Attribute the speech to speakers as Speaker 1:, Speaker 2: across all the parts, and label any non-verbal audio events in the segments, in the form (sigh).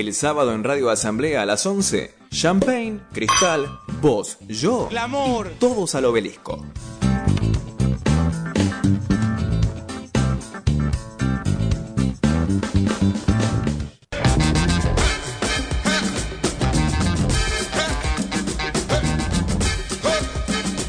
Speaker 1: El sábado en Radio Asamblea a las 11, Champagne, Cristal, vos, yo,
Speaker 2: El amor.
Speaker 1: todos al obelisco.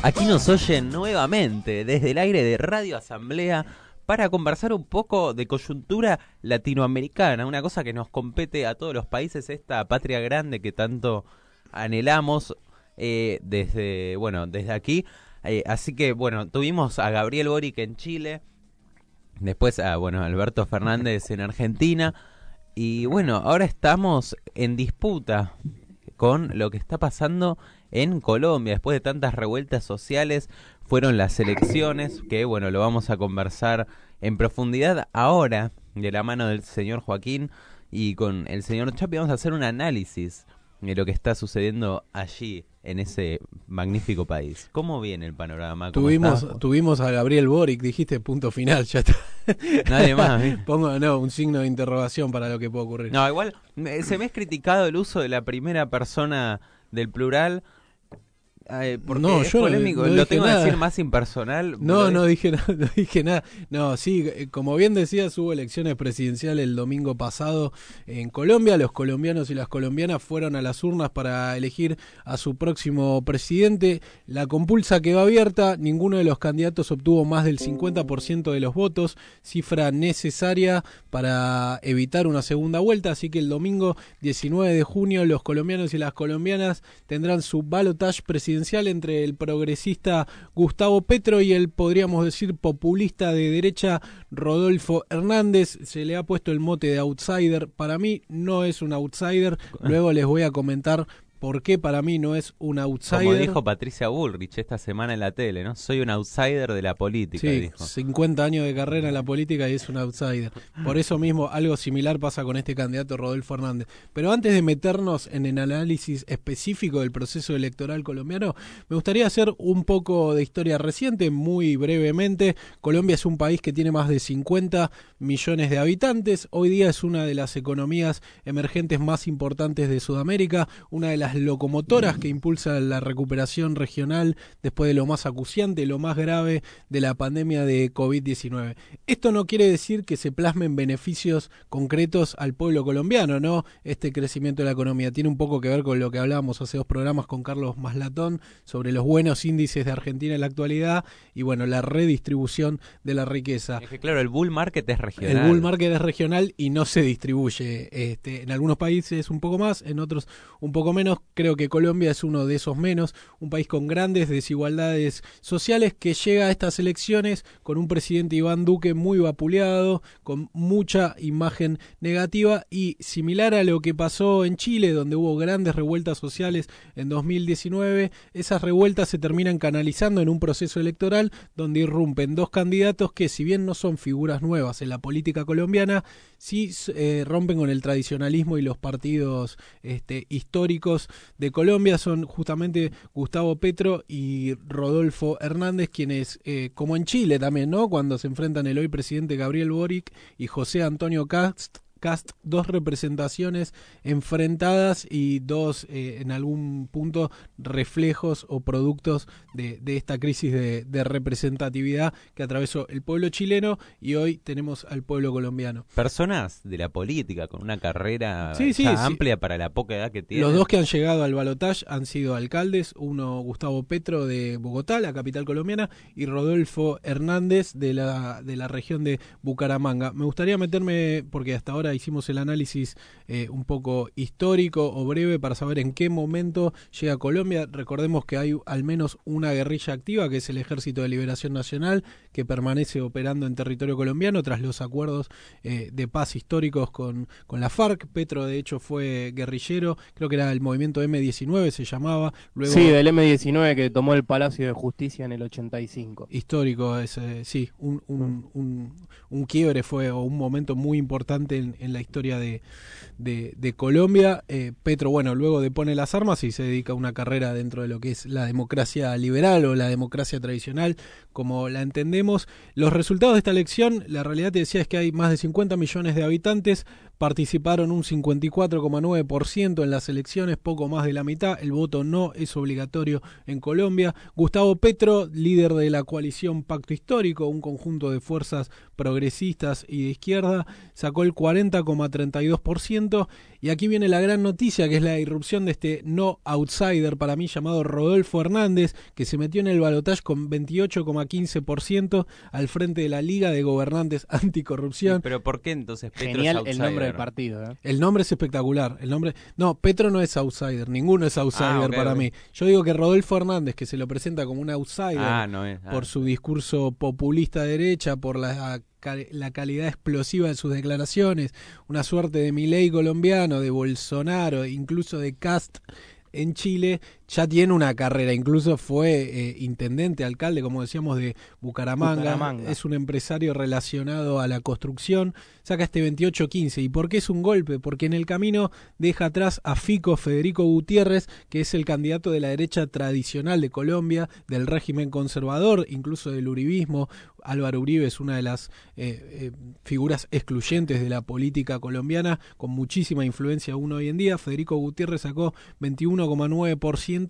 Speaker 3: Aquí nos oyen nuevamente desde el aire de Radio Asamblea para conversar un poco de coyuntura latinoamericana, una cosa que nos compete a todos los países, esta patria grande que tanto anhelamos eh, desde, bueno, desde aquí. Eh, así que, bueno, tuvimos a Gabriel Boric en Chile, después a, bueno, Alberto Fernández en Argentina, y bueno, ahora estamos en disputa con lo que está pasando en Colombia. Después de tantas revueltas sociales, fueron las elecciones, que bueno, lo vamos a conversar en profundidad ahora, de la mano del señor Joaquín y con el señor Chapi. Vamos a hacer un análisis de lo que está sucediendo allí, en ese magnífico país. ¿Cómo viene el panorama? ¿Cómo
Speaker 4: Tuvimos,
Speaker 3: está?
Speaker 4: tuvimos a Gabriel Boric, dijiste punto final, ya está. (laughs)
Speaker 3: Nadie más. ¿eh? (laughs)
Speaker 4: Pongo no, un signo de interrogación para lo que puede ocurrir.
Speaker 3: No, igual me- se me es criticado el uso de la primera persona del plural. Eh, porque
Speaker 4: No,
Speaker 3: es
Speaker 4: yo no-
Speaker 3: polémico.
Speaker 4: no
Speaker 3: Lo tengo que
Speaker 4: nada.
Speaker 3: decir más impersonal.
Speaker 4: No, no dije nada, (laughs) no dije nada. No, sí, eh, como bien decías, hubo elecciones presidenciales el domingo pasado en Colombia. Los colombianos y las colombianas fueron a las urnas para elegir a su próximo presidente. La compulsa quedó abierta, ninguno de los candidatos obtuvo más del 50% de los votos, cifra necesaria para evitar una segunda vuelta. Así que el domingo 19 de junio los colombianos y las colombianas tendrán su balotage presidencial entre el progresista Gustavo Petro y el, podríamos decir, populista de derecha Rodolfo Hernández. Se le ha puesto el mote de outsider. Para mí no es un outsider. (laughs) Luego les voy a comentar por qué para mí no es un outsider.
Speaker 3: Como dijo Patricia Bullrich esta semana en la tele, ¿no? Soy un outsider de la política,
Speaker 4: Sí,
Speaker 3: dijo.
Speaker 4: 50 años de carrera en la política y es un outsider. Por eso mismo algo similar pasa con este candidato Rodolfo Hernández. Pero antes de meternos en el análisis específico del proceso electoral colombiano, me gustaría hacer un poco de historia reciente, muy brevemente. Colombia es un país que tiene más de 50 millones de habitantes. Hoy día es una de las economías emergentes más importantes de Sudamérica, una de las locomotoras que impulsa la recuperación regional después de lo más acuciante, lo más grave de la pandemia de COVID-19. Esto no quiere decir que se plasmen beneficios concretos al pueblo colombiano, ¿no? Este crecimiento de la economía tiene un poco que ver con lo que hablábamos hace dos programas con Carlos Maslatón sobre los buenos índices de Argentina en la actualidad y bueno, la redistribución de la riqueza.
Speaker 3: Es que claro, el bull market es regional.
Speaker 4: El bull market es regional y no se distribuye. Este, en algunos países un poco más, en otros un poco menos. Creo que Colombia es uno de esos menos. Un país con grandes desigualdades sociales que llega a estas elecciones con un presidente Iván Duque muy vapuleado, con mucha imagen negativa y similar a lo que pasó en Chile, donde hubo grandes revueltas sociales en 2019. Esas revueltas se terminan canalizando en un proceso electoral donde irrumpen dos candidatos que, si bien no son figuras nuevas en la política colombiana, sí eh, rompen con el tradicionalismo y los partidos este, históricos de Colombia. Son justamente Gustavo Petro y Rodolfo Hernández, quienes, eh, como en Chile también, ¿no? Cuando se enfrentan el hoy presidente Gabriel Boric y José Antonio Cast. Cast, dos representaciones enfrentadas y dos, eh, en algún punto, reflejos o productos de, de esta crisis de, de representatividad que atravesó el pueblo chileno y hoy tenemos al pueblo colombiano.
Speaker 3: Personas de la política con una carrera
Speaker 4: Sí, sí,
Speaker 3: ya
Speaker 4: sí.
Speaker 3: amplia para la poca edad que tienen.
Speaker 4: Los dos que han llegado al balotaje han sido alcaldes, uno Gustavo Petro de Bogotá, la capital colombiana, y Rodolfo Hernández de la, de la región de Bucaramanga. Me gustaría meterme, porque hasta ahora hicimos el análisis eh, un poco histórico o breve para saber en qué momento llega Colombia. Recordemos que hay al menos una guerrilla activa, que es el Ejército de Liberación Nacional, que permanece operando en territorio colombiano tras los acuerdos eh, de paz históricos con, con la FARC. Petro, de hecho, fue guerrillero, creo que era el movimiento M19, se llamaba. Luego,
Speaker 5: Sí, del M19 que tomó el Palacio de Justicia en el 85.
Speaker 4: histórico, ese, sí, un, un, un, un quiebre fue, o un momento muy importante en, en la historia de, de, Colombia. Eh, Petro, bueno, luego depone las armas y se dedica a una carrera dentro de lo que es la democracia liberal o la democracia tradicional, como la entendemos. Los resultados de esta elección, la realidad te decía es que hay más de 50 millones de habitantes, participaron un 54,9% en las elecciones, poco más de la mitad. El voto no es obligatorio en Colombia. Gustavo Petro, líder de la coalición Pacto Histórico, un conjunto de fuerzas progresistas y de izquierda, sacó el 40,32%. Y aquí viene la gran noticia, que es la irrupción de este no outsider para mí llamado Rodolfo Hernández, que se metió en el balotaje con 28,15% al frente de la Liga de Gobernantes Anticorrupción.
Speaker 3: Pero ¿por qué entonces Petro
Speaker 5: Genial
Speaker 3: es
Speaker 5: el nombre del partido. ¿eh?
Speaker 4: El nombre es espectacular. El nombre. No, Petro no es outsider. Ninguno es outsider
Speaker 3: Ah,
Speaker 4: para mí. Yo digo que Rodolfo Hernández, que se lo presenta como un outsider
Speaker 3: Ah, no es. ah.
Speaker 4: por su discurso populista de derecha, por la, la calidad explosiva de sus declaraciones, una suerte de Milei colombiano, de Bolsonaro, incluso de Cast en Chile, ya tiene una carrera, incluso fue eh, intendente, alcalde, como decíamos, de Bucaramanga.
Speaker 5: Bucaramanga.
Speaker 4: es un empresario relacionado a la construcción, saca este 28-15. ¿Y por qué es un golpe? Porque en el camino deja atrás a Fico Federico Gutiérrez, que es el candidato de la derecha tradicional de Colombia, del régimen conservador, incluso del uribismo. Álvaro Uribe es una de las eh, eh, figuras excluyentes de la política colombiana, con muchísima influencia aún hoy en día. Federico Gutiérrez sacó 21,9%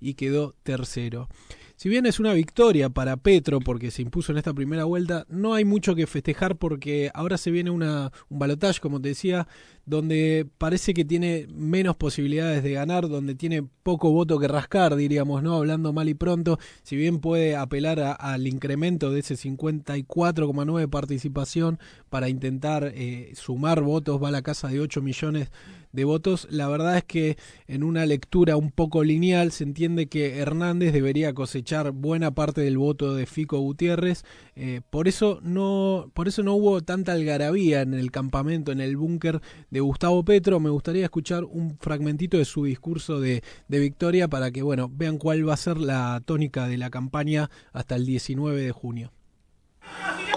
Speaker 4: y quedó tercero. Si bien es una victoria para Petro porque se impuso en esta primera vuelta, no hay mucho que festejar porque ahora se viene una, un balotaje, como te decía, donde parece que tiene menos posibilidades de ganar, donde tiene poco voto que rascar, diríamos, ¿no? Hablando mal y pronto, si bien puede apelar a- al incremento de ese 54,9 participación para intentar eh, sumar votos, va a la casa de 8 millones de votos, la verdad es que en una lectura un poco lineal se entiende que Hernández debería cosechar buena parte del voto de Fico Gutiérrez, eh, por eso no por eso no hubo tanta algarabía en el campamento, en el búnker de Gustavo Petro, me gustaría escuchar un fragmentito de su discurso de, de victoria para que bueno, vean cuál va a ser la tónica de la campaña hasta el 19 de junio.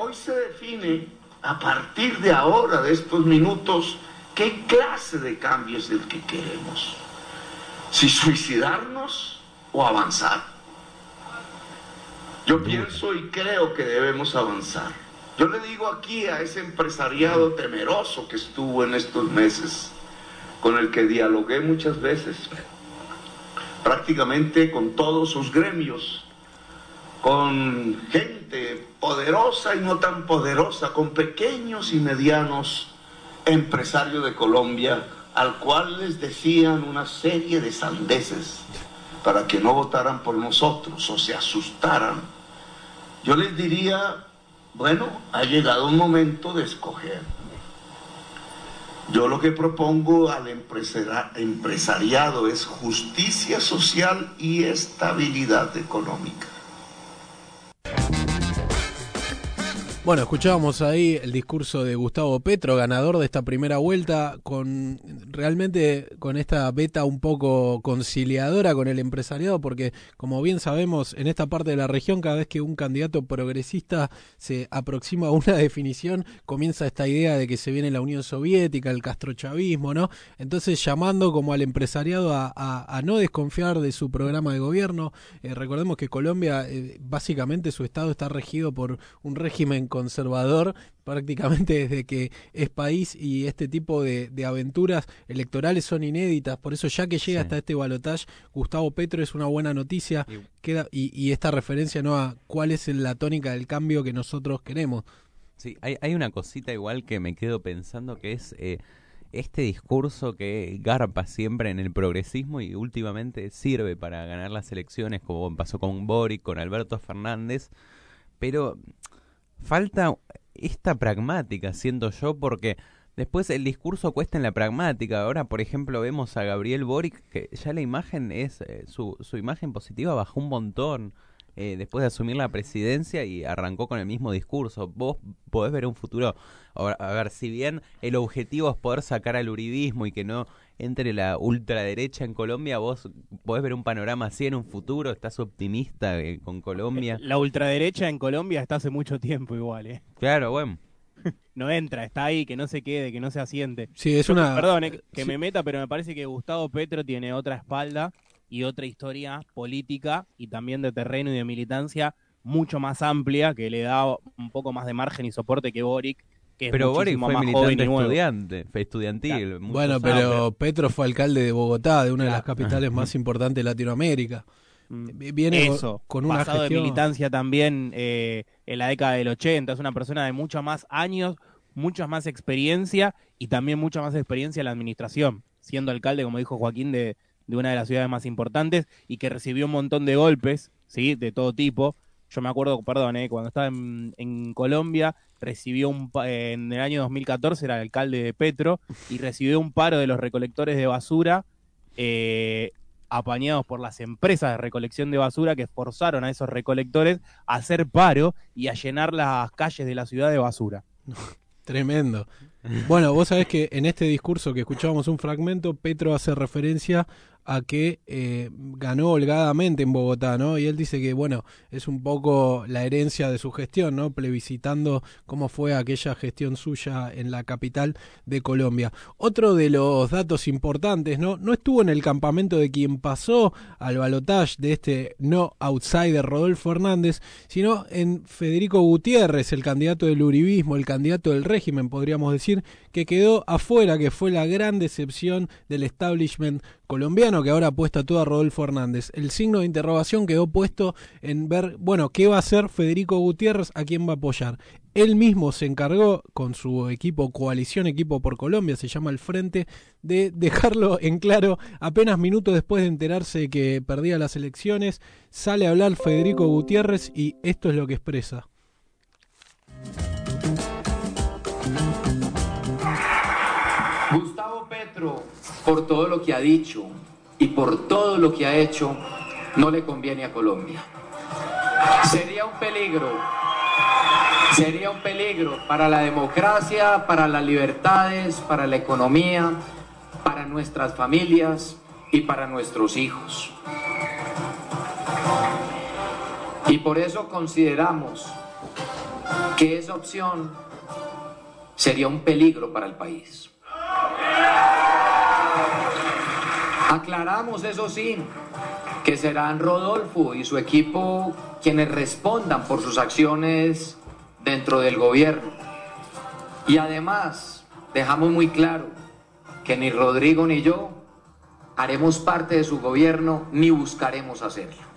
Speaker 2: Hoy se define a partir de ahora, de estos minutos, qué clase de cambio es el que queremos. Si suicidarnos o avanzar. Yo pienso y creo que debemos avanzar. Yo le digo aquí a ese empresariado temeroso que estuvo en estos meses, con el que dialogué muchas veces, prácticamente con todos sus gremios, con gente poderosa y no tan poderosa, con pequeños y medianos empresarios de Colombia, al cual les decían una serie de sandeces para que no votaran por nosotros o se asustaran. Yo les diría, bueno, ha llegado un momento de escoger. Yo lo que propongo al empresariado es justicia social y estabilidad económica.
Speaker 4: Bueno, escuchábamos ahí el discurso de Gustavo Petro, ganador de esta primera vuelta, con realmente con esta beta un poco conciliadora con el empresariado, porque como bien sabemos, en esta parte de la región, cada vez que un candidato progresista se aproxima a una (laughs) definición, comienza esta idea de que se viene la Unión Soviética, el castrochavismo, ¿no? Entonces llamando como al empresariado a, no desconfiar de su programa de gobierno. Eh, recordemos que Colombia, eh, básicamente su estado está regido por un régimen conservador prácticamente (laughs) desde que es país y este tipo de, de aventuras electorales son inéditas. Por eso ya que llega
Speaker 3: Sí.
Speaker 4: hasta este balotaje, Gustavo Petro es una buena noticia
Speaker 3: Y-
Speaker 4: queda y, y esta referencia no a cuál es la tónica del cambio que nosotros queremos.
Speaker 3: Sí, hay, hay una cosita igual que me quedo pensando que es eh, este discurso que garpa siempre en el progresismo y últimamente sirve para ganar las elecciones, como pasó con Boric, con Alberto Fernández, pero falta esta pragmática, siento yo, porque después el discurso cuesta en la pragmática. Ahora, por ejemplo, vemos a Gabriel Boric, que ya la imagen es, eh, su, su imagen positiva bajó un montón eh, después de asumir la presidencia y arrancó con el mismo discurso. Vos podés ver un futuro, a ver, si bien el objetivo es poder sacar al uribismo y que no entre la ultraderecha en Colombia, vos podés ver un panorama así en un futuro, estás optimista eh, con Colombia.
Speaker 5: La ultraderecha en Colombia está hace mucho tiempo igual, ¿eh?
Speaker 3: Claro, bueno. (laughs)
Speaker 5: No entra, está ahí, que no se quede, que no se asiente.
Speaker 4: Sí, es
Speaker 5: Yo,
Speaker 4: una
Speaker 5: Perdón, eh, que
Speaker 4: sí.
Speaker 5: me meta, pero me parece que Gustavo Petro tiene otra espalda y otra historia política y también de terreno y de militancia mucho más amplia que le da un poco más de margen y soporte que Boric, que es
Speaker 3: Pero Boric
Speaker 5: muchísimo
Speaker 3: fue
Speaker 5: más joven
Speaker 3: militante
Speaker 5: y
Speaker 3: estudiante, fue estudiantil.
Speaker 4: Bueno,
Speaker 3: años.
Speaker 4: pero Petro fue alcalde de Bogotá, de una de las capitales más (laughs) importantes de Latinoamérica.
Speaker 5: Mm.
Speaker 4: Viene con-
Speaker 5: Eso,
Speaker 4: con una
Speaker 5: pasado
Speaker 4: gestión-
Speaker 5: de militancia también eh, en la década del 80, es una persona de muchos más años, mucha más experiencia y también mucha más experiencia en la administración, siendo alcalde, como dijo Joaquín, de, de una de las ciudades más importantes y que recibió un montón de golpes, ¿sí? De todo tipo. Yo me acuerdo, perdón, eh, cuando estaba en, Colombia, recibió un, eh, en el año 2014, era el alcalde de Petro, y recibió un paro de los recolectores de basura eh, apañados por las empresas de recolección de basura que forzaron a esos recolectores a hacer paro y a llenar las calles de la ciudad de basura. (laughs)
Speaker 4: Tremendo. Bueno, vos sabés que en este discurso que escuchábamos un fragmento, Petro hace referencia a que eh, ganó holgadamente en Bogotá, ¿no? Y él dice que, bueno, es un poco la herencia de su gestión, ¿no? Plebiscitando cómo fue aquella gestión suya en la capital de Colombia. Otro de los datos importantes, ¿no? No estuvo en el campamento de quien pasó al balotaje de este no outsider Rodolfo Hernández, sino en Federico Gutiérrez, el candidato del uribismo, el candidato del régimen, podríamos decir, que quedó afuera, que fue la gran decepción del establishment colombiano que ahora apuesta todo a Rodolfo Hernández. El signo de interrogación quedó puesto en ver, bueno, qué va a hacer Federico Gutiérrez, a quién va a apoyar. Él mismo se encargó con su equipo, coalición Equipo por Colombia, se llama el Frente, de (laughs) dejarlo en claro apenas minutos después de enterarse que perdía las elecciones. Sale a hablar Federico Gutiérrez y esto es lo que expresa.
Speaker 6: Por todo lo que ha dicho y por todo lo que ha hecho, no le conviene a Colombia. Sería un peligro, sería un peligro para la democracia, para las libertades, para la economía, para nuestras familias y para nuestros hijos. Y por eso consideramos que esa opción sería un peligro para el país. Aclaramos, eso sí, que serán Rodolfo y su equipo quienes respondan por sus acciones dentro del gobierno. Y además, dejamos muy claro que ni Rodrigo ni yo haremos parte de su gobierno ni buscaremos hacerlo.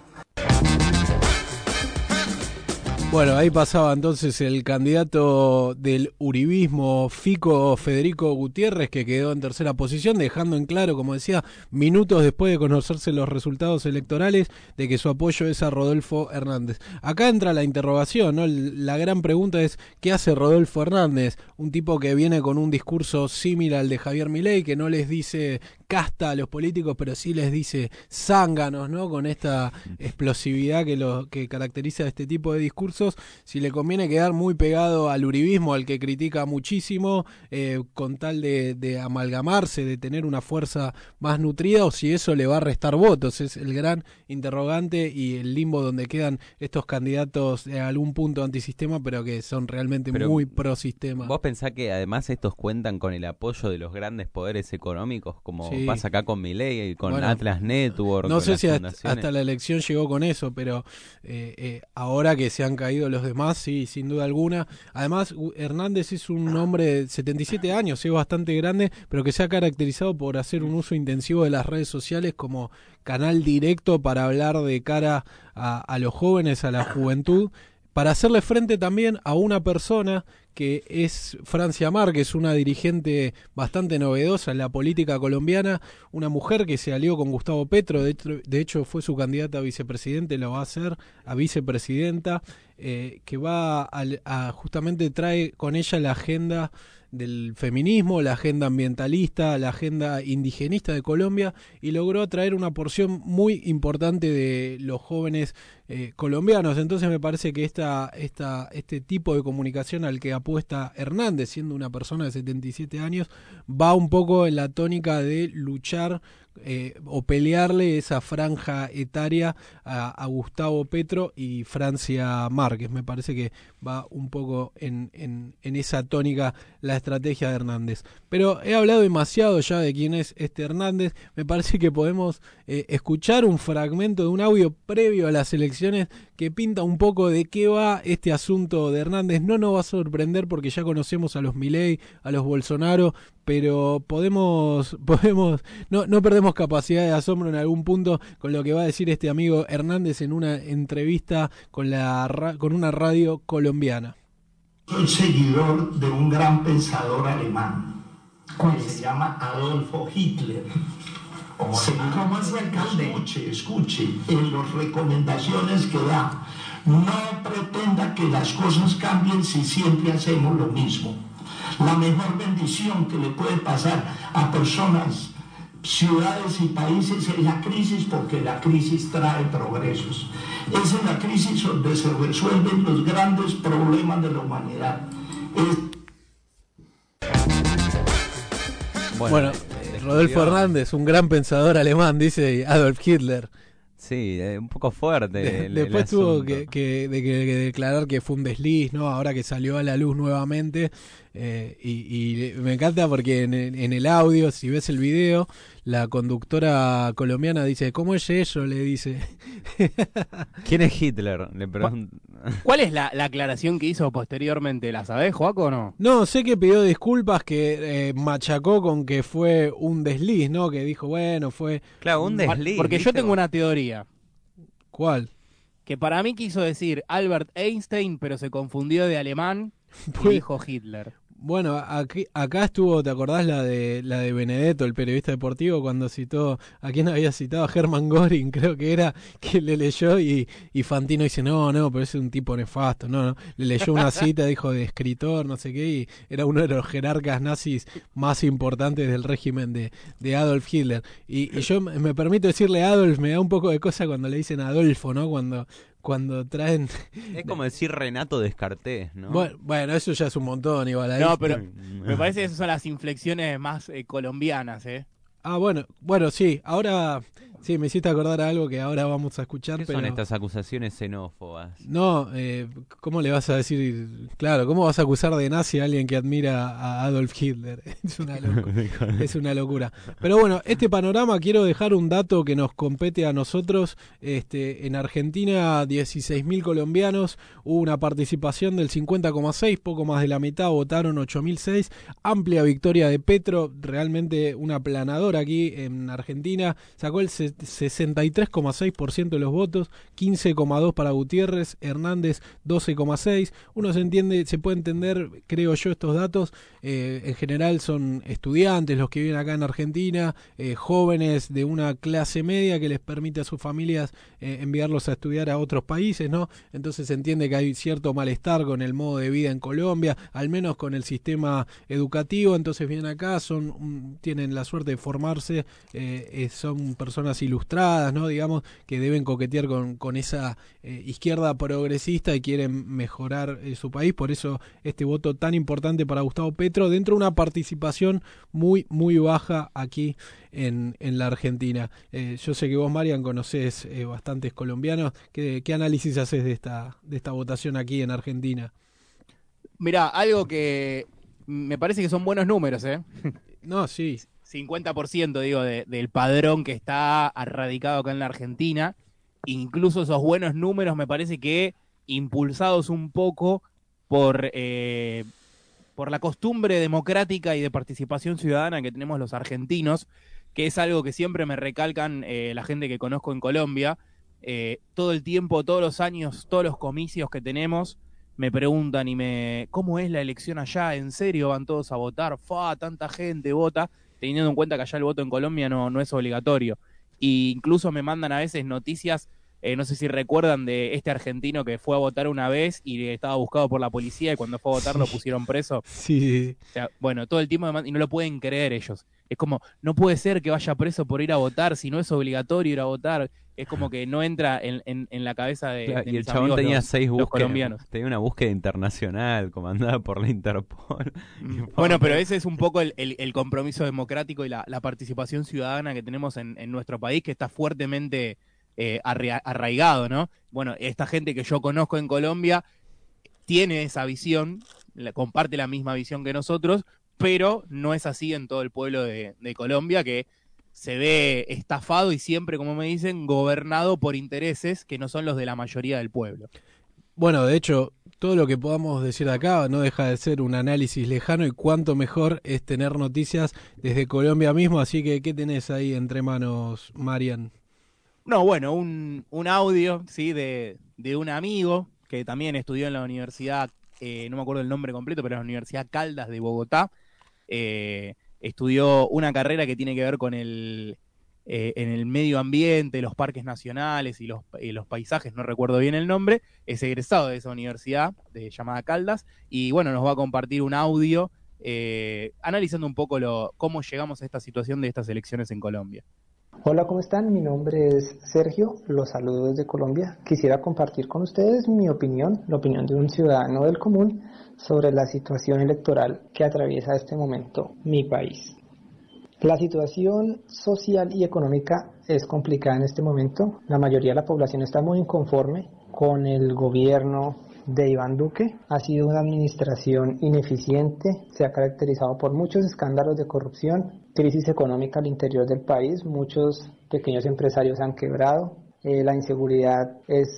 Speaker 4: Bueno, ahí pasaba entonces el candidato del uribismo, Fico Federico Gutiérrez, que quedó en tercera posición, dejando en claro, como decía, minutos después de conocerse los resultados electorales, de que su apoyo es a Rodolfo Hernández. Acá entra la interrogación, ¿no? La gran pregunta es, ¿qué hace Rodolfo Hernández? Un tipo que viene con un discurso similar al de Javier Milei, que no les dice casta a los políticos, pero sí les dice zánganos, ¿no? Con esta explosividad que, lo, que caracteriza a este tipo de discursos, si le conviene quedar muy pegado al uribismo, al que critica muchísimo, eh, con tal de, de, amalgamarse, de tener una fuerza más nutrida, o si eso le va a restar votos, es el gran interrogante y el limbo donde quedan estos candidatos de algún punto antisistema, pero que son realmente
Speaker 3: Pero
Speaker 4: muy pro sistema.
Speaker 3: ¿Vos pensás que además estos cuentan con el apoyo de los grandes poderes económicos, como
Speaker 4: Sí.
Speaker 3: Pasa acá con Milei y con
Speaker 4: Bueno,
Speaker 3: Atlas Network?
Speaker 4: No sé si hasta, la elección llegó con eso, pero eh, eh, ahora que se han caído los demás, sí, sin duda alguna. Además, Hernández es un hombre de 77 años, es bastante grande, pero que se ha caracterizado por hacer un uso intensivo de las redes sociales como canal directo para hablar de cara a, a los jóvenes, a la juventud, para hacerle frente también a una persona que es Francia Márquez, una dirigente bastante novedosa en la política colombiana, una mujer que se alió con Gustavo Petro, de hecho, de hecho fue su candidata a vicepresidente, lo va a hacer a vicepresidenta, eh, que va a, justamente trae con ella la agenda del feminismo, la agenda ambientalista, la agenda indigenista de Colombia y logró atraer una porción muy importante de los jóvenes eh, colombianos. Entonces me parece que esta, esta, este tipo de comunicación al que apuesta Hernández, siendo una persona de 77 años, va un poco en la tónica de luchar eh, o pelearle esa franja etaria a, Gustavo Petro y Francia Márquez. Me parece que va un poco en, esa tónica la la estrategia de Hernández. Pero he hablado demasiado ya de quién es este Hernández. Me parece que podemos eh, escuchar un fragmento de un audio previo a las elecciones que pinta un poco de qué va este asunto de Hernández. No nos va a sorprender porque ya conocemos a los Milei, a los Bolsonaro, pero podemos, (laughs) podemos, no, no perdemos capacidad de asombro en algún punto con lo que va a decir este amigo Hernández en una entrevista con, la, con una radio colombiana.
Speaker 7: Soy seguidor de un gran pensador alemán que se llama Adolfo Hitler. ¿Cómo es el alcalde? Escuche, escuche, en las recomendaciones que da, no pretenda que las cosas cambien si siempre hacemos lo mismo. La mejor bendición que le puede pasar a personas, ciudades y países es la crisis porque la crisis trae progresos. Es en la crisis donde se resuelven los grandes problemas de la humanidad.
Speaker 4: Bueno, Rodolfo Hernández, un gran pensador alemán, dice Adolf Hitler.
Speaker 3: Sí, eh, un poco fuerte.
Speaker 4: después tuvo que, que, declarar que fue un desliz, ¿no? Ahora que salió a la luz nuevamente. Eh, y, me encanta porque en, el audio, si ves el video, la conductora colombiana dice, ¿cómo es eso? Le dice. (laughs)
Speaker 3: ¿Quién es Hitler? Le
Speaker 5: ¿Cuál es la, aclaración que hizo posteriormente? ¿La sabés, Joaco, o no?
Speaker 4: No, sé que pidió disculpas, que eh, machacó con que fue un desliz, ¿no? Que dijo, bueno, fue...
Speaker 3: Claro, un desliz.
Speaker 5: Porque yo tengo una teoría.
Speaker 4: ¿Cuál?
Speaker 5: Que para mí quiso decir Albert Einstein, pero se confundió de alemán y (laughs) dijo Hitler.
Speaker 4: Bueno, aquí, acá estuvo, ¿te acordás la de la de Benedetto, el periodista deportivo, cuando citó, a quién había citado? A Hermann Göring, (laughs) creo que era, que le leyó y, y Fantino dice, no, no, pero es un tipo nefasto, no, no. Le leyó una cita, (laughs) dijo, de escritor, no sé qué, y era uno de los jerarcas nazis más importantes del régimen de, de Adolf Hitler. Y, y yo me permito decirle Adolf, me da un poco de cosa cuando le dicen Adolfo, ¿no? Cuando cuando traen...
Speaker 3: Es como decir Renato Descartés, ¿no?
Speaker 4: Bueno, eso ya es un montón igual.
Speaker 5: No, pero me parece que esas son las inflexiones más eh, colombianas, ¿eh?
Speaker 4: Ah, bueno, bueno, sí, ahora Sí, me hiciste acordar a algo que ahora vamos a escuchar.
Speaker 3: ¿Qué son estas acusaciones xenófobas?
Speaker 4: No, eh, ¿cómo le vas a decir? Claro, ¿cómo vas a acusar de nazi a alguien que admira a Adolf Hitler? (laughs) Es una, locura, (laughs) es una locura. Pero bueno, este panorama quiero dejar un dato que nos compete a nosotros. Este, en Argentina, 16.000 colombianos, hubo una participación del 50,6, poco más de la mitad votaron 8.006. Amplia victoria de Petro, realmente una planadora aquí en Argentina. Sacó el 63,6% de los votos, 15,2 para Gutiérrez, Hernández 12,6. Uno se entiende, se puede entender, creo yo, estos datos. Eh, en general son estudiantes los que viven acá en Argentina, eh, jóvenes de una clase media que les permite a sus familias eh, enviarlos a estudiar a otros países, ¿no? Entonces se entiende que hay cierto malestar con el modo de vida en Colombia, al menos con el sistema educativo. Entonces vienen acá, son, mm, tienen la suerte de formarse, son personas ilustradas, ¿no? Digamos, que deben coquetear con, con esa eh, izquierda progresista y quieren mejorar eh, su país. Por eso este voto tan importante para Gustavo Petro, dentro de una participación muy, muy baja aquí en, en la Argentina. Eh, yo sé que vos, Marian, conocés bastantes colombianos. ¿Qué, ¿Qué análisis haces de esta, de esta votación aquí en Argentina?
Speaker 5: Mira, algo que me parece que son buenos números, ¿eh?
Speaker 4: No, sí.
Speaker 5: 50% digo del padrón que está radicado acá en la Argentina. Incluso esos buenos números me parece que impulsados un poco por, eh, por la costumbre democrática y de participación ciudadana que tenemos los argentinos, que es algo que siempre me recalcan eh, la gente que conozco en Colombia. Eh, todo el tiempo, todos los años, todos los comicios que tenemos, me preguntan y me, ¿cómo es la elección allá? ¿En serio van todos a votar? ¡Fa! Tanta gente vota teniendo en cuenta que allá el voto en Colombia no, no es obligatorio. E incluso me mandan a veces noticias, eh, no sé si recuerdan de este argentino que fue a votar una vez y estaba buscado por la policía y cuando fue a votar lo (laughs) pusieron preso.
Speaker 4: Sí.
Speaker 5: O sea, bueno, todo el tiempo y no lo pueden creer ellos. Es como, no puede ser que vaya preso por ir a votar si no es obligatorio ir a votar es como que no entra en, en, la cabeza de,
Speaker 3: y el chabón tenía seis búsquedas colombianos. tenía una búsqueda internacional comandada por la Interpol
Speaker 5: mm. bueno pero ese es un poco el, el, compromiso democrático y la, la, participación ciudadana que tenemos en, en nuestro país que está fuertemente eh, arraigado no bueno esta gente que yo conozco en Colombia tiene esa visión la- comparte la misma visión que nosotros, pero no es así en todo el pueblo de, de Colombia, que se ve estafado y siempre, como me dicen, gobernado por intereses que no son los de la mayoría del pueblo.
Speaker 4: Bueno, de hecho, todo lo que podamos decir acá no deja de ser un análisis lejano y cuánto mejor es tener noticias desde Colombia mismo. Así que, ¿qué tenés ahí entre manos, Marian?
Speaker 5: No, bueno, un, un audio, ¿sí? De, de un amigo que también estudió en la universidad, eh, no me acuerdo el nombre completo, pero en la Universidad Caldas de Bogotá. Eh, estudió una carrera que tiene que ver con el, eh, en el medio ambiente, los parques nacionales y los, los paisajes, no recuerdo bien el nombre, es egresado de esa universidad llamada Caldas, y bueno, nos va a compartir un audio eh, analizando un poco lo, cómo llegamos a esta situación de estas elecciones en Colombia.
Speaker 8: Hola, ¿cómo están? Mi nombre es Sergio, los saludo desde Colombia. Quisiera compartir con ustedes mi opinión, la opinión de un ciudadano del común sobre la situación electoral que atraviesa este momento mi país. La situación social y económica es complicada en este momento. La mayoría de la población está muy inconforme con el gobierno de Iván Duque. Ha sido una administración ineficiente, se ha caracterizado por muchos escándalos de corrupción, crisis económica al interior del país, muchos pequeños empresarios han quebrado, eh, la inseguridad es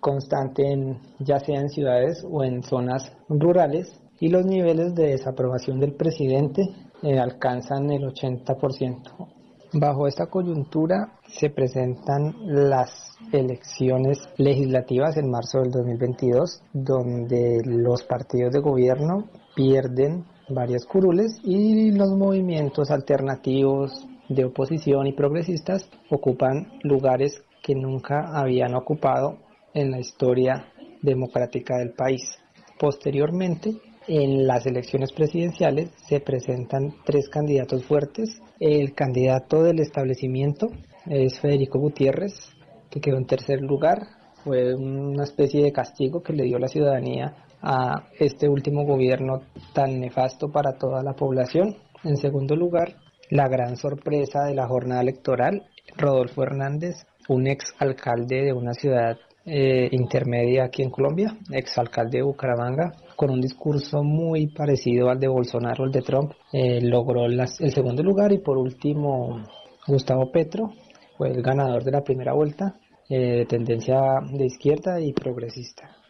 Speaker 8: constante en, ya sea en ciudades o en zonas rurales y los niveles de desaprobación del presidente eh, alcanzan el 80%. Bajo esta coyuntura se presentan las elecciones legislativas en marzo del 2022, donde los partidos de gobierno pierden varias curules y los movimientos alternativos de oposición y progresistas ocupan lugares que nunca habían ocupado en la historia democrática del país. Posteriormente, en las elecciones presidenciales se presentan tres candidatos fuertes. El candidato del establecimiento es Federico Gutiérrez, que quedó en tercer lugar. Fue una especie de castigo que le dio la ciudadanía a este último gobierno tan nefasto para toda la población. En segundo lugar, la gran sorpresa de la jornada electoral, Rodolfo Hernández, un ex alcalde de una ciudad eh, intermedia aquí en Colombia, ex alcalde de Bucaramanga, con un discurso muy parecido al de Bolsonaro, el de Trump, eh, logró las, el segundo lugar y por último Gustavo Petro fue el ganador de la primera vuelta, eh, de tendencia de izquierda y progresista.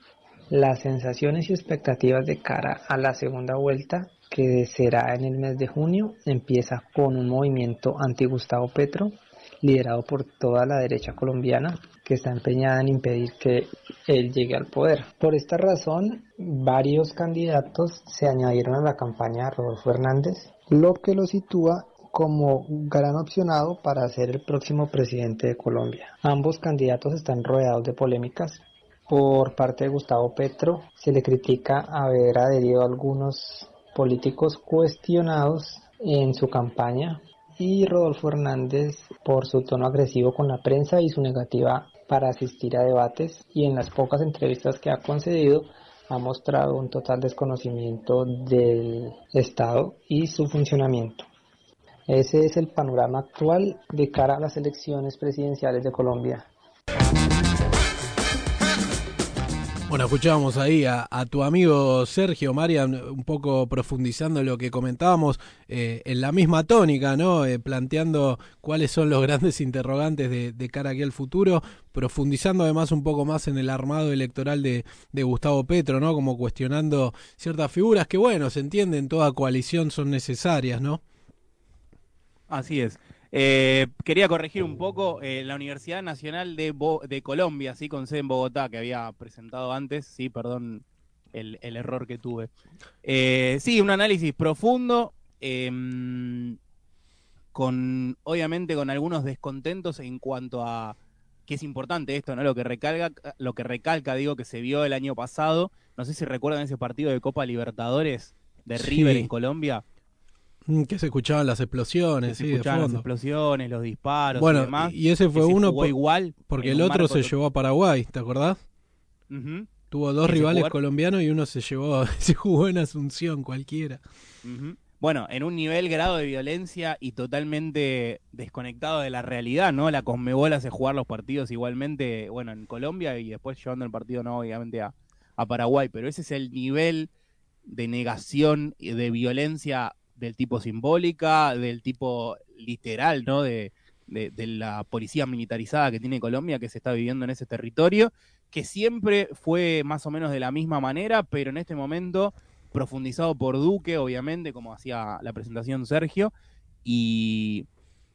Speaker 8: Las sensaciones y expectativas de cara a la segunda vuelta, que será en el mes de junio, empieza con un movimiento anti-Gustavo Petro, liderado por toda la derecha colombiana, que está empeñada en impedir que él llegue al poder. Por esta razón, varios candidatos se añadieron a la campaña de Rodolfo Hernández, lo que lo sitúa como gran opcionado para ser el próximo presidente de Colombia. Ambos candidatos están rodeados de polémicas. Por parte de Gustavo Petro se le critica haber adherido a algunos políticos cuestionados en su campaña y Rodolfo Hernández por su tono agresivo con la prensa y su negativa para asistir a debates y en las pocas entrevistas que ha concedido ha mostrado un total desconocimiento del Estado y su funcionamiento. Ese es el panorama actual de cara a las elecciones presidenciales de Colombia.
Speaker 4: Bueno, escuchábamos ahí a, tu amigo Sergio Marian un poco profundizando lo que comentábamos eh, en la misma tónica, ¿no? Eh, planteando cuáles son los grandes interrogantes de, de, cara aquí al futuro, profundizando además un poco más en el armado electoral de, de, Gustavo Petro, ¿no? Como cuestionando ciertas figuras que, bueno, se entiende, en toda coalición son necesarias, ¿no?
Speaker 5: Así es. Eh, quería corregir un poco eh, la Universidad Nacional de, Bo de Colombia, sí, con sede en Bogotá, que había presentado antes, sí, perdón el, el error que tuve. Eh, sí, un análisis profundo, em, con obviamente con algunos descontentos en cuanto a que es importante esto, ¿no? Lo que recalca, lo que recalca, digo, que se vio el año pasado. No sé si recuerdan ese partido de Copa Libertadores de River
Speaker 4: Sí.
Speaker 5: en Colombia.
Speaker 4: Mm, Que se escuchaban las explosiones,
Speaker 5: que se
Speaker 4: sí, de
Speaker 5: escuchaban las
Speaker 4: fondo.
Speaker 5: explosiones, los disparos y
Speaker 4: Bueno,
Speaker 5: demás.
Speaker 4: y ese fue uno por-
Speaker 5: igual
Speaker 4: Porque el otro se llevó a Paraguay, ¿te acordás? Tuvo dos rivales
Speaker 5: jugar-
Speaker 4: colombianos y uno se llevó, (laughs) se jugó en Asunción, cualquiera.
Speaker 5: Bueno, en un nivel grado de violencia y totalmente desconectado de la realidad, ¿no? La Conmebol hace jugar los partidos igualmente, bueno, en Colombia y después llevando el partido, no, obviamente, a, a Paraguay. Pero ese es el nivel de negación y de violencia del tipo simbólica, del tipo literal, ¿no? De, la policía militarizada que tiene Colombia, que se está viviendo en ese territorio, que siempre fue más o menos de la misma manera, pero en este momento profundizado por Duque, obviamente, como hacía la presentación Sergio, y,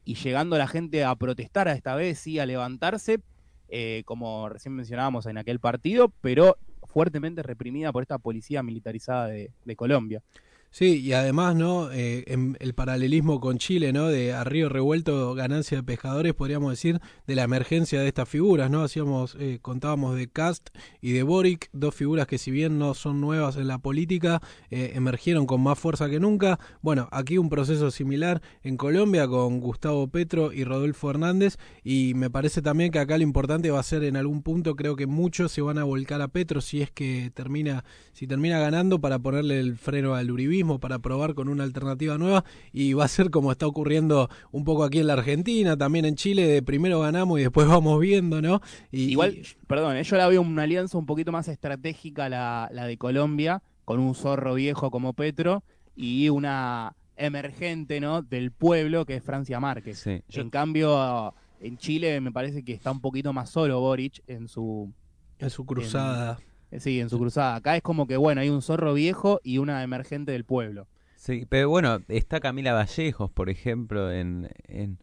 Speaker 5: llegando la gente a protestar a esta vez, sí, a levantarse, eh, como recién mencionábamos en aquel partido, pero fuertemente reprimida por esta policía militarizada de Colombia.
Speaker 4: Sí, y además, ¿no? Eh, en el paralelismo con Chile, ¿no? De a revuelto, ganancia de pescadores, podríamos decir, de la emergencia de estas figuras, ¿no? Hacíamos, eh, contábamos de Cast y de Boric, dos figuras que si bien no son nuevas en la política, eh, emergieron con más fuerza que nunca. Bueno, aquí un proceso similar en Colombia con Gustavo Petro y Rodolfo Hernández, y me parece también que acá lo importante va a ser en algún punto, creo que muchos se van a volcar a Petro si es que termina, si termina ganando para ponerle el freno al para probar con una alternativa nueva y va a ser como está ocurriendo un poco aquí en la Argentina, también en Chile, de primero ganamos y después (laughs) vamos viendo, ¿no? Y,
Speaker 5: Igual,
Speaker 4: y-
Speaker 5: perdón, eh, yo la veo una alianza un poquito más estratégica la, la de Colombia, con un zorro viejo como Petro y una emergente, ¿no? Del pueblo que es Francia Márquez.
Speaker 3: Sí, yo-
Speaker 5: En cambio, en Chile me parece que está un poquito más solo Boric en su,
Speaker 4: en su cruzada.
Speaker 5: Eh, sí, en su cruzada. Acá es como que, bueno, hay un zorro viejo y una emergente del pueblo.
Speaker 3: Sí, pero bueno, está Camila Vallejos, por ejemplo, en, en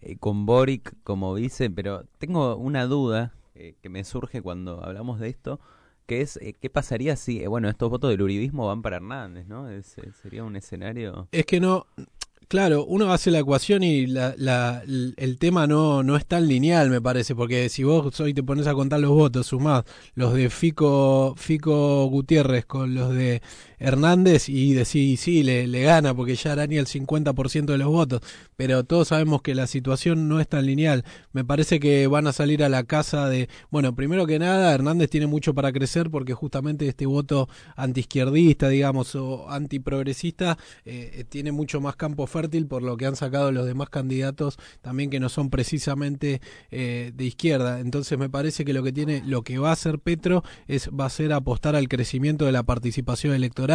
Speaker 3: eh, con Boric como vice, pero tengo una duda eh, que me surge cuando hablamos de esto, que es eh, qué pasaría si, eh, bueno, estos votos del uribismo van para Hernández, ¿no? Es- eh, sería un escenario...
Speaker 4: Es que no, claro, uno hace la ecuación y la, la- el tema no, no es tan lineal, me parece, porque si vos hoy te pones a contar los votos, sumás los de Fico, Fico Gutiérrez con los de Hernández y decís, sí, le, gana porque ya araña el 50% de los votos, pero todos sabemos que la situación no es tan lineal. Me parece que van a salir a la casa de, bueno, primero que nada, Hernández tiene mucho para crecer porque justamente este voto antiizquierdista, digamos, o antiprogresista, eh, tiene mucho más campo fértil por lo que han sacado los demás candidatos también que no son precisamente eh, de izquierda. Entonces me parece que lo que tiene, lo que va a hacer Petro es va a ser apostar al crecimiento de la participación electoral,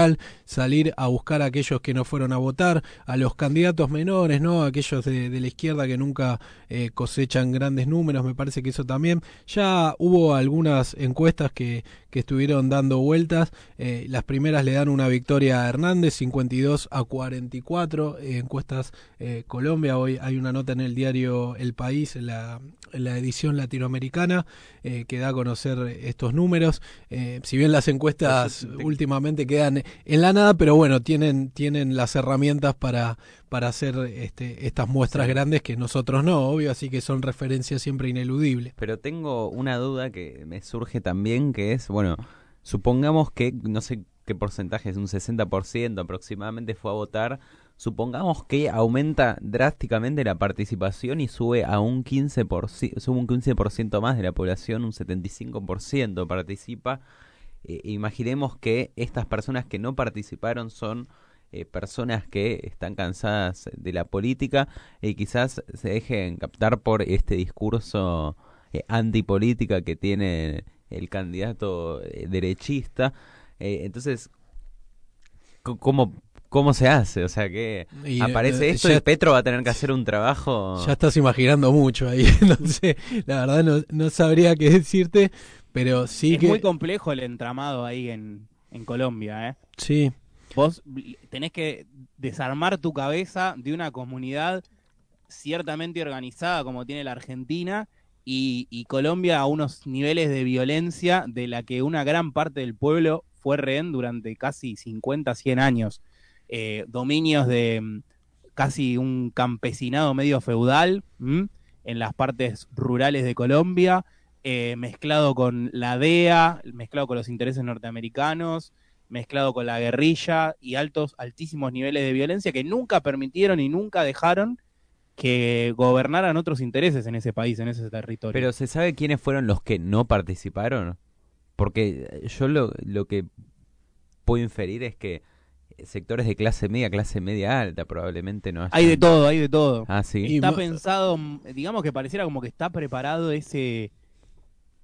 Speaker 4: salir a buscar a aquellos que no fueron a votar, a los candidatos menores, no, aquellos de, de la izquierda que nunca eh, cosechan grandes números. Me parece que eso también. Ya hubo algunas encuestas que que estuvieron dando vueltas. Eh, las primeras le dan una victoria a Hernández, 52 a 44. eh, encuestas eh, Colombia, hoy hay una nota en el diario El País, en la, en la edición latinoamericana, eh, que da a conocer estos números. Eh, si bien las encuestas últimamente quedan en la nada, pero bueno, tienen, tienen las herramientas para, para hacer este, estas muestras grandes que nosotros no, obvio, así que son referencias siempre ineludibles.
Speaker 3: Pero tengo una duda que me surge también, que es, bueno, supongamos que, no sé qué porcentaje, es un 60% aproximadamente fue a votar, supongamos que aumenta drásticamente la participación y sube a un 15%, sube un 15% más de la población, un 75% participa. Eh, imaginemos que estas personas que no participaron son eh, personas que están cansadas de la política y quizás se dejen captar por este discurso eh, antipolítica que tiene el candidato eh, derechista. Eh, entonces, ¿cómo, ¿cómo se hace? O sea, que
Speaker 4: Y,
Speaker 3: aparece
Speaker 4: eh,
Speaker 3: esto
Speaker 4: ya-
Speaker 3: y Petro va a tener que hacer un trabajo...
Speaker 4: Ya estás imaginando mucho ahí, (laughs) no sé, la verdad no, no sabría qué decirte, pero sí
Speaker 5: es
Speaker 4: que...
Speaker 5: muy complejo el entramado ahí en, en Colombia, ¿eh?
Speaker 4: Sí,
Speaker 5: Vos tenés que desarmar tu cabeza de una comunidad ciertamente organizada como tiene la Argentina y, y Colombia a unos niveles de violencia de la que una gran parte del pueblo fue rehén durante casi 50, 100 años. Eh, dominios de mm, casi un campesinado medio feudal ¿m? en las partes rurales de Colombia, eh, mezclado con la DEA, mezclado con los intereses norteamericanos, mezclado con la guerrilla y altos, altísimos niveles de violencia que nunca permitieron y nunca dejaron que gobernaran otros intereses en ese país, en ese territorio.
Speaker 3: Pero ¿se sabe quiénes fueron los que no participaron? Porque yo lo, lo que puedo inferir es que sectores de clase media, clase media alta probablemente no
Speaker 5: hay de todo, hay de todo.
Speaker 3: Ah, sí.
Speaker 4: Y
Speaker 5: está pensado, digamos que pareciera como que está preparado ese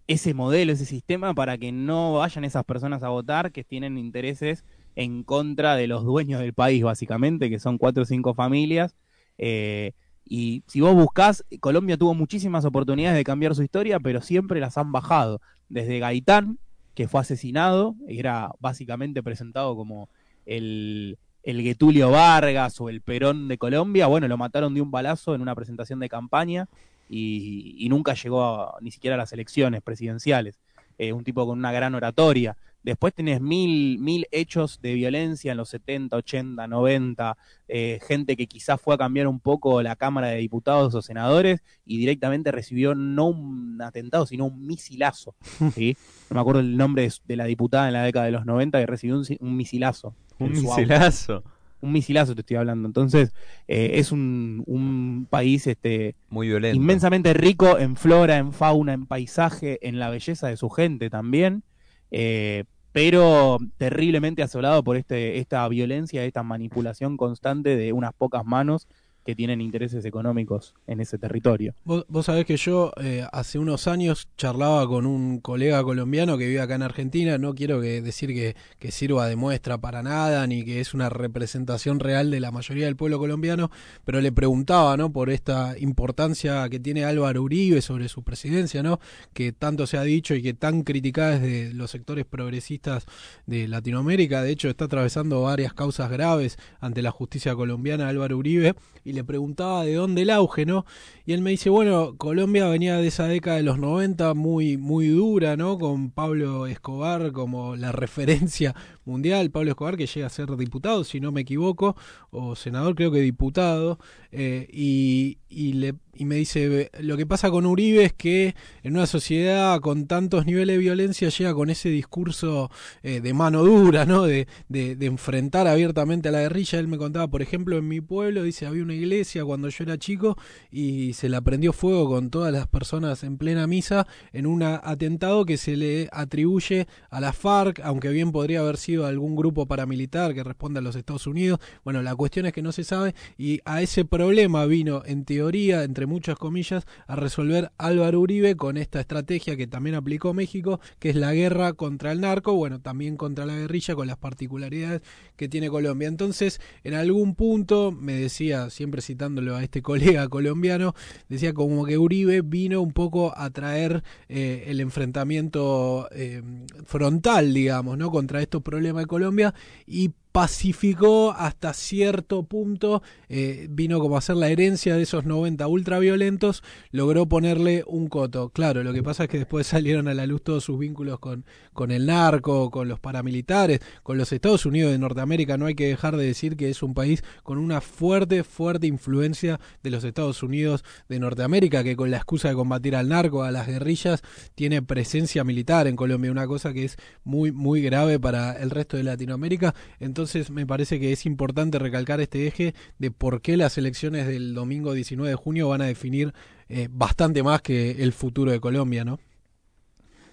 Speaker 5: ese modelo, ese sistema para que no vayan esas personas a votar que tienen intereses en contra de los dueños del país, básicamente, que son cuatro o cinco familias. Eh, y si vos buscás, Colombia tuvo muchísimas oportunidades de cambiar su historia, pero siempre las han bajado. Desde Gaitán, que fue asesinado, era básicamente presentado como el, el Getulio Vargas o el Perón de Colombia, bueno, lo mataron de un balazo en una presentación de campaña y, nunca llegó a- ni siquiera a las elecciones presidenciales. Eh, un tipo con una gran oratoria. Después tenés mil, mil hechos de violencia en los 70, 80, 90, eh, gente que quizás fue a cambiar un poco la Cámara de Diputados o senadores y directamente recibió no un atentado, sino un misilazo. (laughs) ¿sí? No me acuerdo el nombre de, de la diputada en la década de los 90 que recibió un, si- un misilazo.
Speaker 3: Un misilazo.
Speaker 5: Un misilazo te estoy hablando. Entonces, eh, es un, un país este,
Speaker 3: Muy violento.
Speaker 5: inmensamente rico en flora, en fauna, en paisaje, en la belleza de su gente también, eh, pero terriblemente asolado por este, esta violencia, esta manipulación constante de unas pocas manos que tienen intereses económicos en ese territorio.
Speaker 4: Vos, vos sabés que yo eh, hace unos años charlaba con un colega colombiano que vive acá en Argentina. No quiero que decir que, sirva de muestra para nada, ni que es una representación real de la mayoría del pueblo colombiano, pero le preguntaba, ¿no? Por esta importancia que tiene Álvaro Uribe sobre su presidencia, ¿no? Que tanto se ha dicho y que tan criticada desde los sectores progresistas de Latinoamérica. De hecho, está atravesando varias causas graves ante la justicia colombiana Álvaro Uribe le preguntaba de dónde el auge, ¿no? Y él me dice, bueno, Colombia venía de esa década de los 90 muy, muy dura, ¿no? Con Pablo Escobar como la (laughs) referencia mundial, Pablo Escobar que llega a ser diputado, si no me equivoco, o senador, creo que diputado, eh, y, y, le, y me dice, lo que pasa con Uribe es que en una sociedad con tantos niveles de violencia llega con ese discurso eh, de mano dura, ¿no? De, de, de enfrentar abiertamente a la guerrilla. Él me contaba, por ejemplo, en mi pueblo, dice, había una iglesia cuando yo era chico y se la prendió fuego con todas las personas en plena misa en un atentado que se le atribuye a la FARC, aunque bien podría haber sido algún grupo paramilitar que responde a los Estados Unidos. Bueno, la cuestión es que no se sabe y a ese problema vino, en teoría, entre muchas comillas, a resolver Álvaro Uribe con esta estrategia que también aplicó México, que es la guerra contra el narco, bueno, también contra la guerrilla con las particularidades que tiene Colombia. Entonces, en algún punto, me decía, siempre citándolo a este (laughs) colega colombiano, decía como que Uribe vino un poco a traer eh, el enfrentamiento eh, frontal, digamos, ¿no? Contra estos problemas de Colombia y pacificó hasta cierto punto, eh, vino como a ser la herencia de esos 90 ultraviolentos, logró ponerle un coto. Claro, lo que pasa es que después (laughs) salieron a la luz todos sus vínculos con, con el narco, con los paramilitares, con los Estados Unidos de Norteamérica. No hay que dejar de decir que es un país con una fuerte, fuerte influencia de los Estados Unidos de Norteamérica, que con la excusa de combatir al narco, a las guerrillas, tiene presencia militar en Colombia, una cosa que es muy, muy grave para el resto de Latinoamérica. Entonces, entonces me parece que es importante recalcar este eje de por qué las elecciones del domingo 19 de junio van a definir eh, bastante más que el futuro de Colombia, ¿no?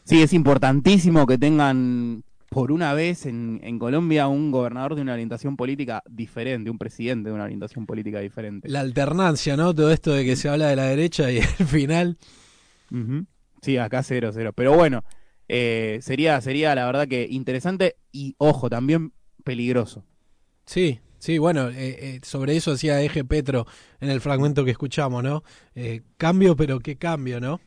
Speaker 5: Sí, es importantísimo que tengan por una vez en, en, Colombia un gobernador de una orientación política diferente, un presidente de una orientación política diferente.
Speaker 4: La alternancia, ¿no? Todo esto de que se habla de la derecha y (laughs) al final...
Speaker 5: Uh -huh. Sí, acá cero, cero. Pero bueno, eh, sería, sería la verdad que interesante y, ojo, también peligroso.
Speaker 4: Sí, sí, bueno, eh, eh, sobre eso hacía Eje Petro en el fragmento que escuchamos, ¿no? Eh, cambio, pero qué cambio, ¿no?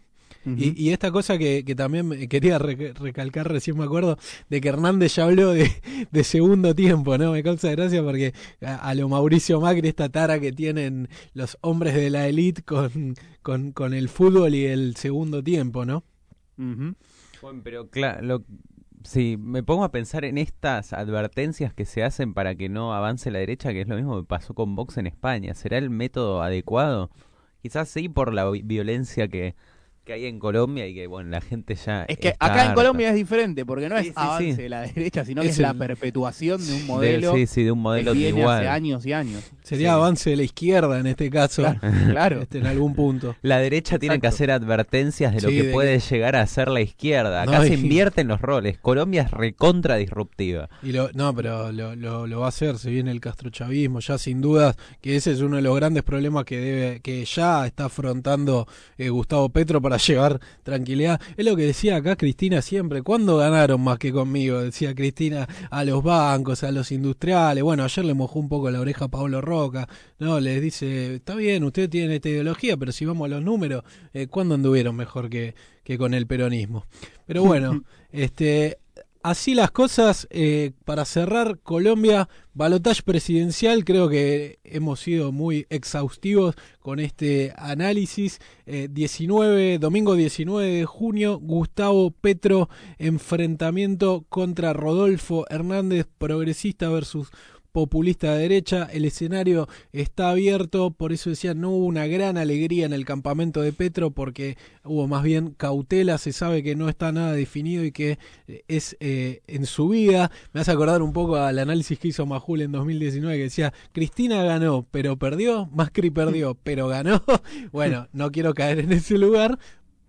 Speaker 4: Uh -huh. y, y, esta cosa que, que también quería re recalcar, recién me acuerdo, de que Hernández ya habló de, de segundo tiempo, ¿no? Me causa gracia porque a, a, lo Mauricio Macri, esta tara que tienen los hombres de la élite con, con, con, el fútbol y el segundo tiempo, ¿no?
Speaker 3: Uh -huh. Bueno, pero claro, lo, Sí, me pongo a pensar en estas advertencias que se hacen para que no avance la derecha, que es lo mismo que pasó con Vox en España. ¿Será el método adecuado? Quizás sí por la violencia que, que hay en Colombia y que, bueno, la gente ya...
Speaker 5: Es que acá
Speaker 3: harta.
Speaker 5: en Colombia es diferente, porque no
Speaker 3: Sí,
Speaker 5: es
Speaker 3: sí,
Speaker 5: avance
Speaker 3: sí.
Speaker 5: de la (laughs) derecha, sino que
Speaker 3: Es
Speaker 5: es, la
Speaker 3: el-
Speaker 5: perpetuación de un modelo
Speaker 3: De- sí, sí, de un modelo
Speaker 5: que viene
Speaker 3: igual.
Speaker 5: hace años y años.
Speaker 4: Sería
Speaker 3: Sí.
Speaker 4: avance de la izquierda en este caso,
Speaker 5: Claro.
Speaker 4: este, en algún punto.
Speaker 3: La derecha tiene que hacer advertencias de lo
Speaker 4: Sí,
Speaker 3: que
Speaker 4: de
Speaker 3: puede
Speaker 4: que-
Speaker 3: llegar a ser la izquierda. Acá
Speaker 4: No,
Speaker 3: se
Speaker 4: y-
Speaker 3: invierten los roles. Colombia es recontra disruptiva.
Speaker 4: Y lo, no, pero lo, lo, lo va a hacer, se viene el castrochavismo, ya sin dudas, que ese es uno de los grandes problemas que debe, que ya está afrontando eh, Gustavo Petro para para llevar tranquilidad. Es lo que decía acá Cristina siempre. ¿Cuándo ganaron más que conmigo? Decía Cristina a los bancos, a los industriales. Bueno, ayer le mojó un poco la oreja a Pablo Roca. No, les dice, está bien, ustedes tienen esta ideología, pero si vamos a los números, eh, ¿cuándo anduvieron mejor que, que con el peronismo? Pero bueno, (laughs) este, así las cosas, eh, para cerrar, Colombia, balotaje presidencial, creo que hemos sido muy exhaustivos con este análisis. Eh, 19, domingo 19 de junio, Gustavo Petro, enfrentamiento contra Rodolfo Hernández, progresista versus populista de derecha, el escenario está abierto, por eso decía, no hubo una gran alegría en el campamento de Petro porque hubo más bien cautela, se sabe que no está nada definido y que eh, es eh, en su vida. Me hace acordar un poco al análisis que hizo Majul en 2019 que decía, Cristina ganó, pero perdió, Macri perdió, pero ganó. (laughs) bueno, no quiero caer en ese lugar,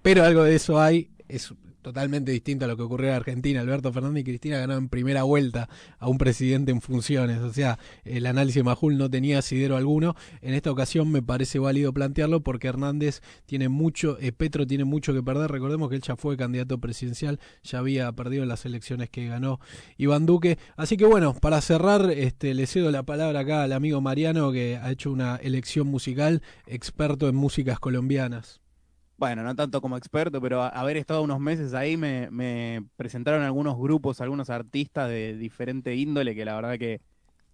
Speaker 4: pero algo de eso hay. Es totalmente distinto a lo que ocurrió en Argentina. Alberto Fernández y Cristina ganaron primera vuelta a un presidente en funciones. O sea, el análisis de Majul no tenía asidero alguno. En esta ocasión me parece válido plantearlo porque Hernández tiene mucho, eh, Petro tiene mucho que perder. Recordemos que él ya fue candidato presidencial, ya había perdido las elecciones que ganó Iván Duque. Así que bueno, para cerrar, este, le cedo la palabra acá al amigo Mariano que ha hecho una elección musical, experto en músicas colombianas
Speaker 5: bueno, no tanto como experto, pero haber estado unos meses ahí me, me, presentaron algunos grupos, algunos artistas de diferente índole que la verdad que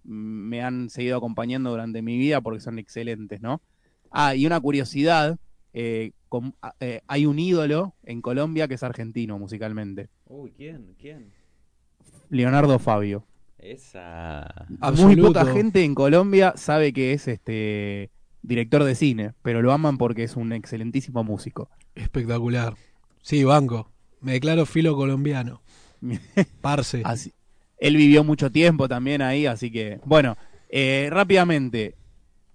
Speaker 5: me han seguido acompañando durante mi vida porque son excelentes, ¿no? Ah, y una curiosidad, eh, con, eh, hay un ídolo en Colombia que es argentino musicalmente.
Speaker 3: Uy, ¿quién? ¿Quién?
Speaker 5: Leonardo Fabio.
Speaker 3: Esa.
Speaker 5: Muy poca gente en Colombia sabe que es este director de cine, pero lo aman porque es un excelentísimo músico.
Speaker 4: Espectacular. Sí, banco. Me declaro filo colombiano. (laughs) Parce.
Speaker 5: Así. Él vivió mucho tiempo también ahí, así que, bueno, eh, rápidamente.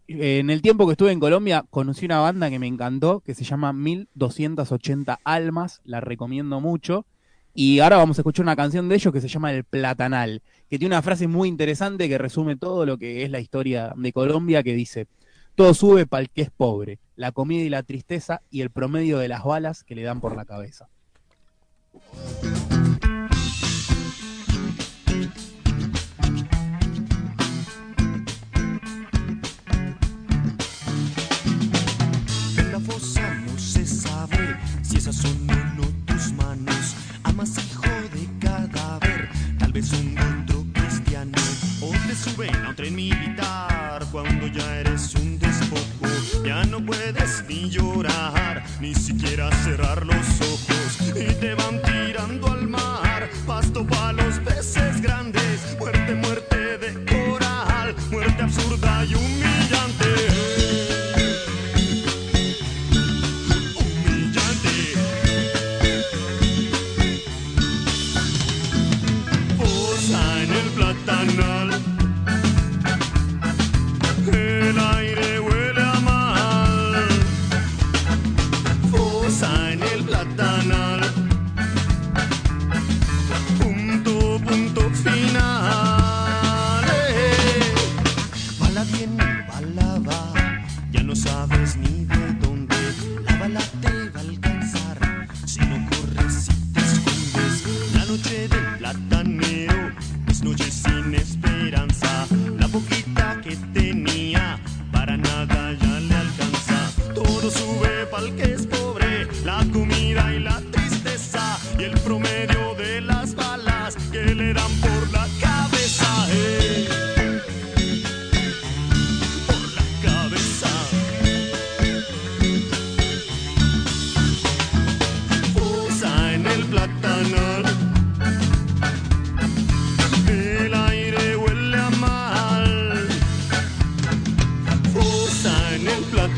Speaker 5: En el tiempo que estuve en Colombia, conocí una banda que me encantó, que se llama 1280 Almas, la recomiendo mucho. Y ahora vamos a escuchar una canción de ellos que se llama El Platanal, que tiene una frase muy interesante que resume todo lo que es la historia de Colombia, que dice, todo sube para el que es pobre, la comida y la tristeza y el promedio de las balas que le dan por la cabeza.
Speaker 9: En la fosa no se sabe si esas son o no tus manos. Amas hijo de cadáver, tal vez un otro cristiano. O te suben a un tren militar cuando ya eres. Ya no puedes ni llorar, ni siquiera cerrar los ojos. Y te van tirando al mar, pasto para los peces grandes. Muerte, muerte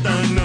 Speaker 9: el